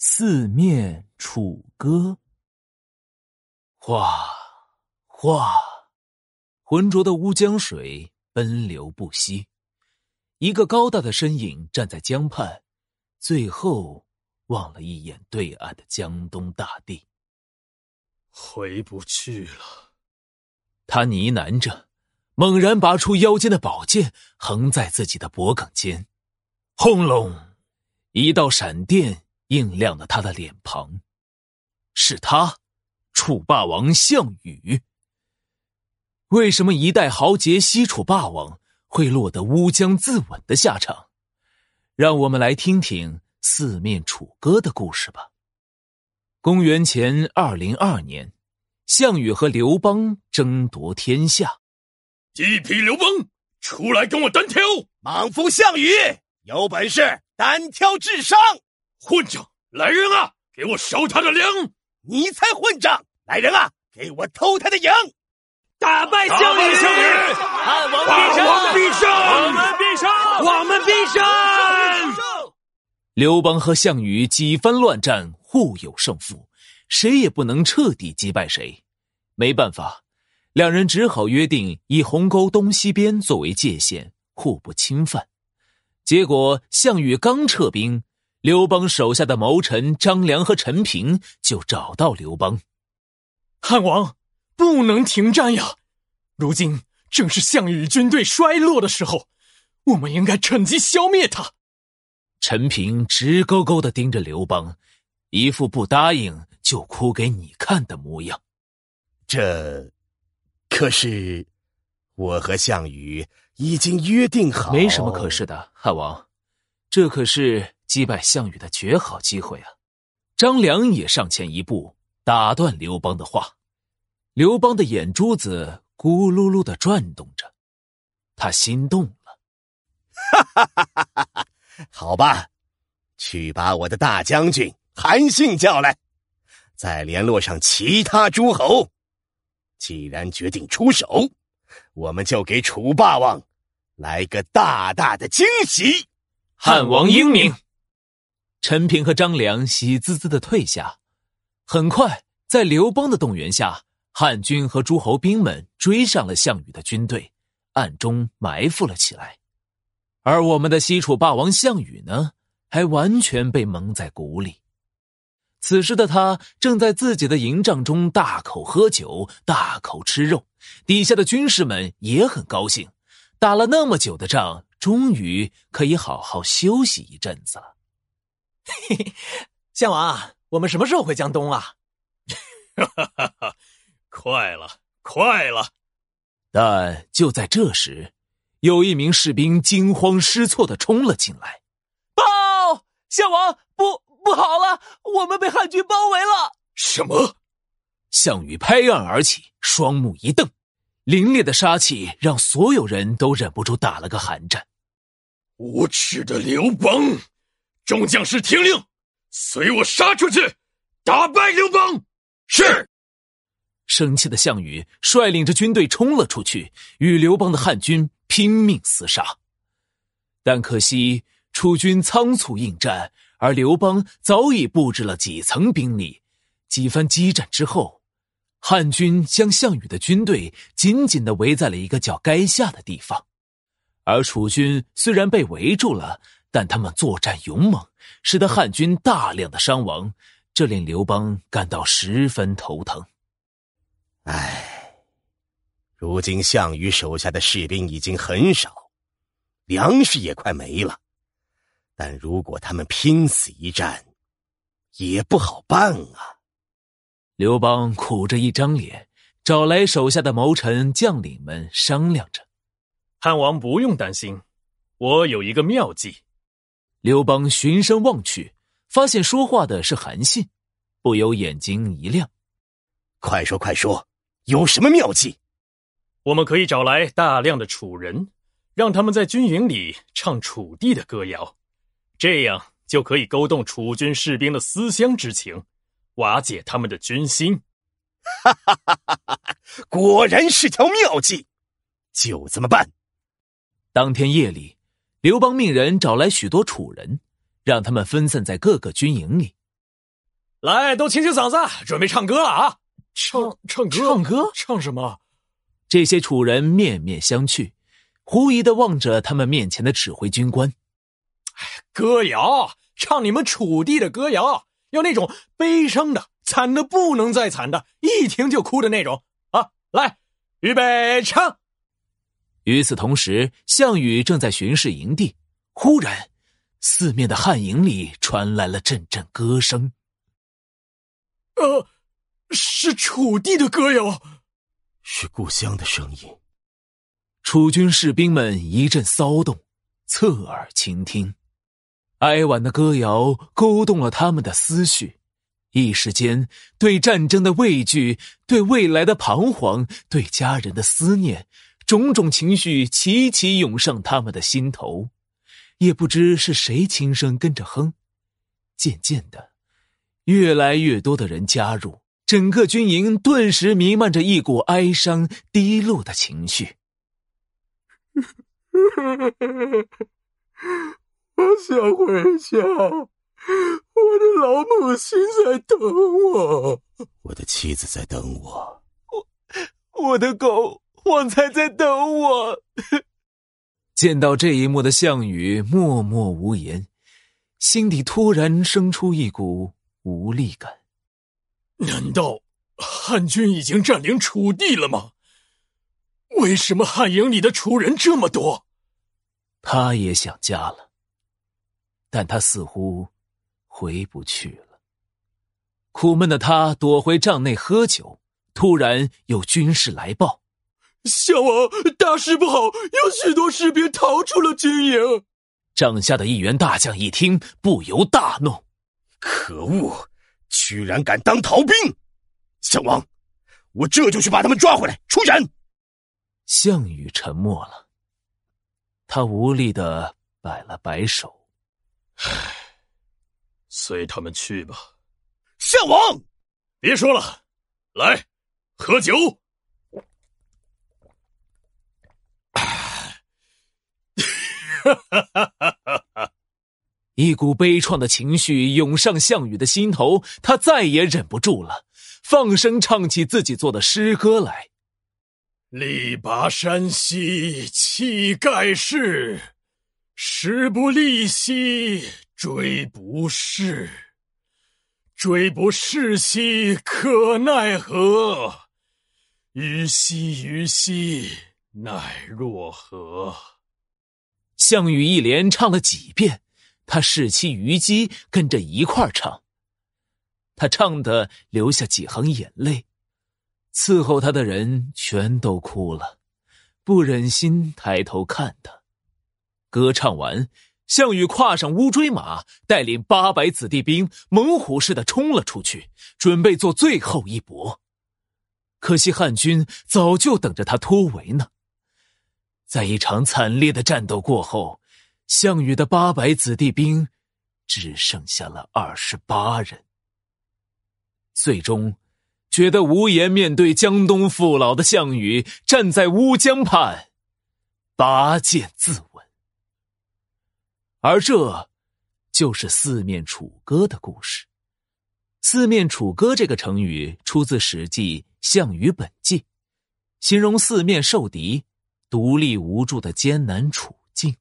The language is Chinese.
四面楚歌。哗哗，浑浊的乌江水奔流不息。一个高大的身影站在江畔，最后望了一眼对岸的江东大地。回不去了，他呢喃着。猛然拔出腰间的宝剑，横在自己的脖颈间，轰隆，一道闪电映亮了他的脸庞。是他，楚霸王项羽。为什么一代豪杰西楚霸王会落得乌江自刎的下场？让我们来听听四面楚歌的故事吧。公元前二零二年，项羽和刘邦争夺天下。地痞刘邦，出来跟我单挑！莽夫项羽，有本事单挑智商！混账！来人啊，给我烧他的粮！你才混账！来人啊，给我偷他的羊！打败项羽！项羽！汉王必胜！我们必胜！我们必胜！我们必胜！刘邦和项羽几番乱战，互有胜负，谁也不能彻底击败谁。没办法。两人只好约定以鸿沟东西边作为界限，互不侵犯。结果，项羽刚撤兵，刘邦手下的谋臣张良和陈平就找到刘邦：“汉王，不能停战呀！如今正是项羽军队衰落的时候，我们应该趁机消灭他。”陈平直勾勾的盯着刘邦，一副不答应就哭给你看的模样。这。可是，我和项羽已经约定好。没什么可是的，汉王，这可是击败项羽的绝好机会啊！张良也上前一步，打断刘邦的话。刘邦的眼珠子咕噜噜的转动着，他心动了。哈哈哈哈哈！好吧，去把我的大将军韩信叫来，再联络上其他诸侯。既然决定出手，我们就给楚霸王来个大大的惊喜。汉王英明。陈平和张良喜滋滋的退下。很快，在刘邦的动员下，汉军和诸侯兵们追上了项羽的军队，暗中埋伏了起来。而我们的西楚霸王项羽呢，还完全被蒙在鼓里。此时的他正在自己的营帐中大口喝酒、大口吃肉，底下的军士们也很高兴，打了那么久的仗，终于可以好好休息一阵子了。嘿嘿，项王，我们什么时候回江东啊？哈哈哈哈快了，快了！但就在这时，有一名士兵惊慌失措的冲了进来：“报，项王不。”不好了，我们被汉军包围了！什么？项羽拍案而起，双目一瞪，凛冽的杀气让所有人都忍不住打了个寒战。无耻的刘邦！众将士听令，随我杀出去，打败刘邦！是。生气的项羽率领着军队冲了出去，与刘邦的汉军拼命厮杀。但可惜，楚军仓促应战。而刘邦早已布置了几层兵力，几番激战之后，汉军将项羽的军队紧紧的围在了一个叫垓下的地方。而楚军虽然被围住了，但他们作战勇猛，使得汉军大量的伤亡，这令刘邦感到十分头疼。唉，如今项羽手下的士兵已经很少，粮食也快没了。但如果他们拼死一战，也不好办啊！刘邦苦着一张脸，找来手下的谋臣将领们商量着：“汉王不用担心，我有一个妙计。”刘邦循声望去，发现说话的是韩信，不由眼睛一亮：“快说快说，有什么妙计？”我们可以找来大量的楚人，让他们在军营里唱楚地的歌谣。这样就可以勾动楚军士兵的思乡之情，瓦解他们的军心。哈哈哈哈哈！果然是条妙计，就这么办。当天夜里，刘邦命人找来许多楚人，让他们分散在各个军营里。来，都清清嗓子，准备唱歌了啊！唱唱歌，唱歌，唱什么？这些楚人面面相觑，狐疑的望着他们面前的指挥军官。歌谣，唱你们楚地的歌谣，要那种悲伤的、惨的不能再惨的，一听就哭的那种啊！来，预备，唱。与此同时，项羽正在巡视营地，忽然，四面的汉营里传来了阵阵歌声。呃，是楚地的歌谣，是故乡的声音。楚军士兵们一阵骚动，侧耳倾听，哀婉的歌谣勾动了他们的思绪。一时间，对战争的畏惧，对未来的彷徨，对家人的思念，种种情绪齐齐涌上他们的心头。也不知是谁轻声跟着哼，渐渐的。越来越多的人加入，整个军营顿时弥漫着一股哀伤、低落的情绪。我想回家，我的老母亲在等我，我的妻子在等我，我我的狗旺财在等我。见到这一幕的项羽默默无言，心底突然生出一股。无力感。难道汉军已经占领楚地了吗？为什么汉营里的楚人这么多？他也想家了，但他似乎回不去了。苦闷的他躲回帐内喝酒，突然有军士来报：“项王，大事不好！有许多士兵逃出了军营。”帐下的一员大将一听，不由大怒。可恶！居然敢当逃兵！项王，我这就去把他们抓回来，处斩。项羽沉默了，他无力的摆了摆手：“唉，随他们去吧。”项王，别说了，来，喝酒。哈哈哈哈哈！一股悲怆的情绪涌上项羽的心头，他再也忍不住了，放声唱起自己做的诗歌来：“力拔山兮气盖世，时不利兮骓不逝，骓不逝兮可奈何？虞兮虞兮奈若何？”项羽一连唱了几遍。他视妻虞姬跟着一块唱，他唱的流下几行眼泪，伺候他的人全都哭了，不忍心抬头看他。歌唱完，项羽跨上乌骓马，带领八百子弟兵猛虎似的冲了出去，准备做最后一搏。可惜汉军早就等着他突围呢。在一场惨烈的战斗过后。项羽的八百子弟兵，只剩下了二十八人。最终，觉得无颜面对江东父老的项羽，站在乌江畔，拔剑自刎。而这，就是四面楚歌的故事。四面楚歌这个成语出自《史记·项羽本纪》，形容四面受敌、独立无助的艰难处境。